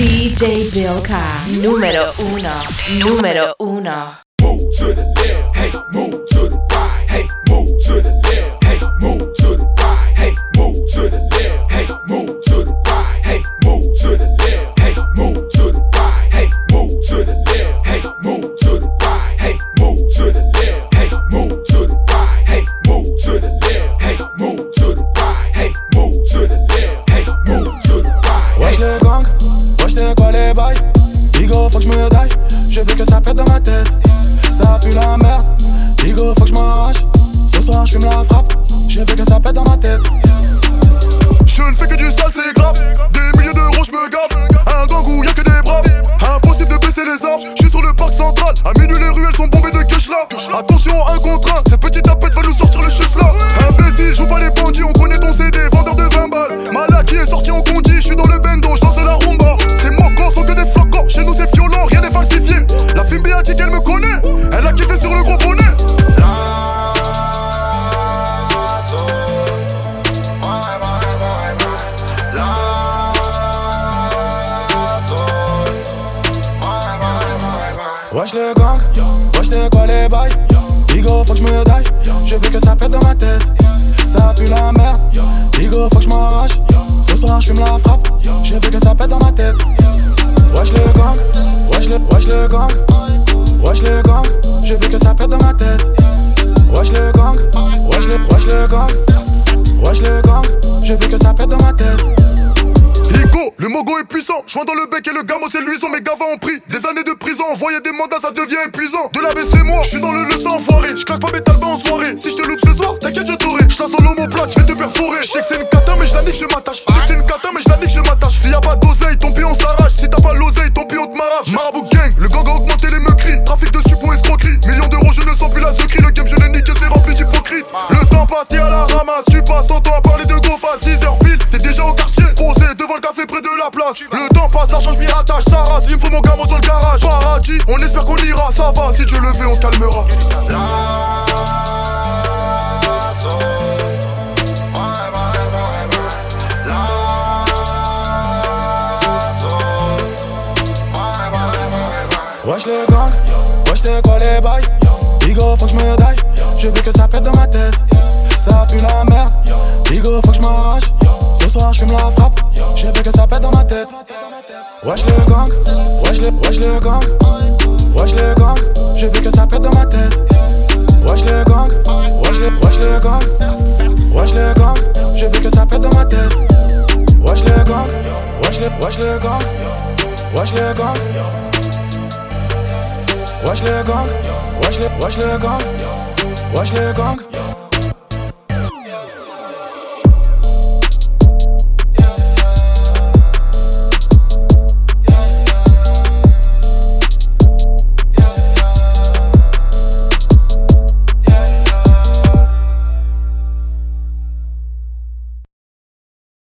DJ Bilka, número uno, número uno. Move to the left, hey, move to je veux que ça pète dans ma tête. Ça pue la merde, Bigo faut que je m'arrache. Ce soir je fume la frappe, je veux que ça pète dans ma tête. Je ne fais que du sale c'est grave. Des milliers d'euros je me gave Un gang où y'a que des braves. Impossible de baisser les armes, je suis sur le parc central. À minuit les ruelles sont bombées de cash là. Attention un contre un, cette petite tapette va nous sortir le chus là. Imbécile, joue pas les bandits, on connaît ton CD, vendeur de 20 balles. Malaki est sorti en condi, Wesh le gang, wesh c'est quoi les bails? Bigo faut que je me je veux que ça pète dans ma tête. Ça pue la merde, Bigo faut que je m'arrache. Ce soir je fume la frappe, je veux que ça pète dans ma tête. Wesh le gang, wesh le, wesh le gang. Wesh le gang, je veux que ça pète Mogo est puissant. Joint dans le bec et le gamo c'est luisant. Mes gavas ont pris des années de prison. Envoyer des mandats, ça devient épuisant. De la c'est moi, je suis dans le leçon enfoiré. Je claque pas mes talbans en soirée. Si je te loupe ce soir, t'inquiète, je t'aurai. Je dans l'homoplate, je vais te perforer. Je sais que c'est une cata, mais je la nique, je m'attache. Je que c'est une cata, mais je la nique, je m'attache. S'il y a pas d'oseille, ton pied on s'arrache. Si t'as pas l'oseille, ton pied on te m'arrache. Marabout gang, le gang il me faut mon gamo dans le garage. Paradis, on espère qu'on ira, ça va. Si Dieu le veut, on se calmera. Wesh le gang, wesh c'est quoi les bails Bigo faut que je me daille, je veux que ça pète dans ma tête Ça pue la merde, Bigo faut que je m'arrache Ce soir je fume la frappe, je veux que ça pète dans ma tête Wesh le gang, wesh le, wesh le gang. Wesh le gang, je veux que ça pète dans ma tête. Wesh le gang, wesh le, wesh le gang. Wesh le gang, je veux que ça pète dans ma tête. Wesh le gang, wesh le, wesh le gang. Wesh le gang. Wesh le gang, wesh le, wesh le gang, wesh le gang.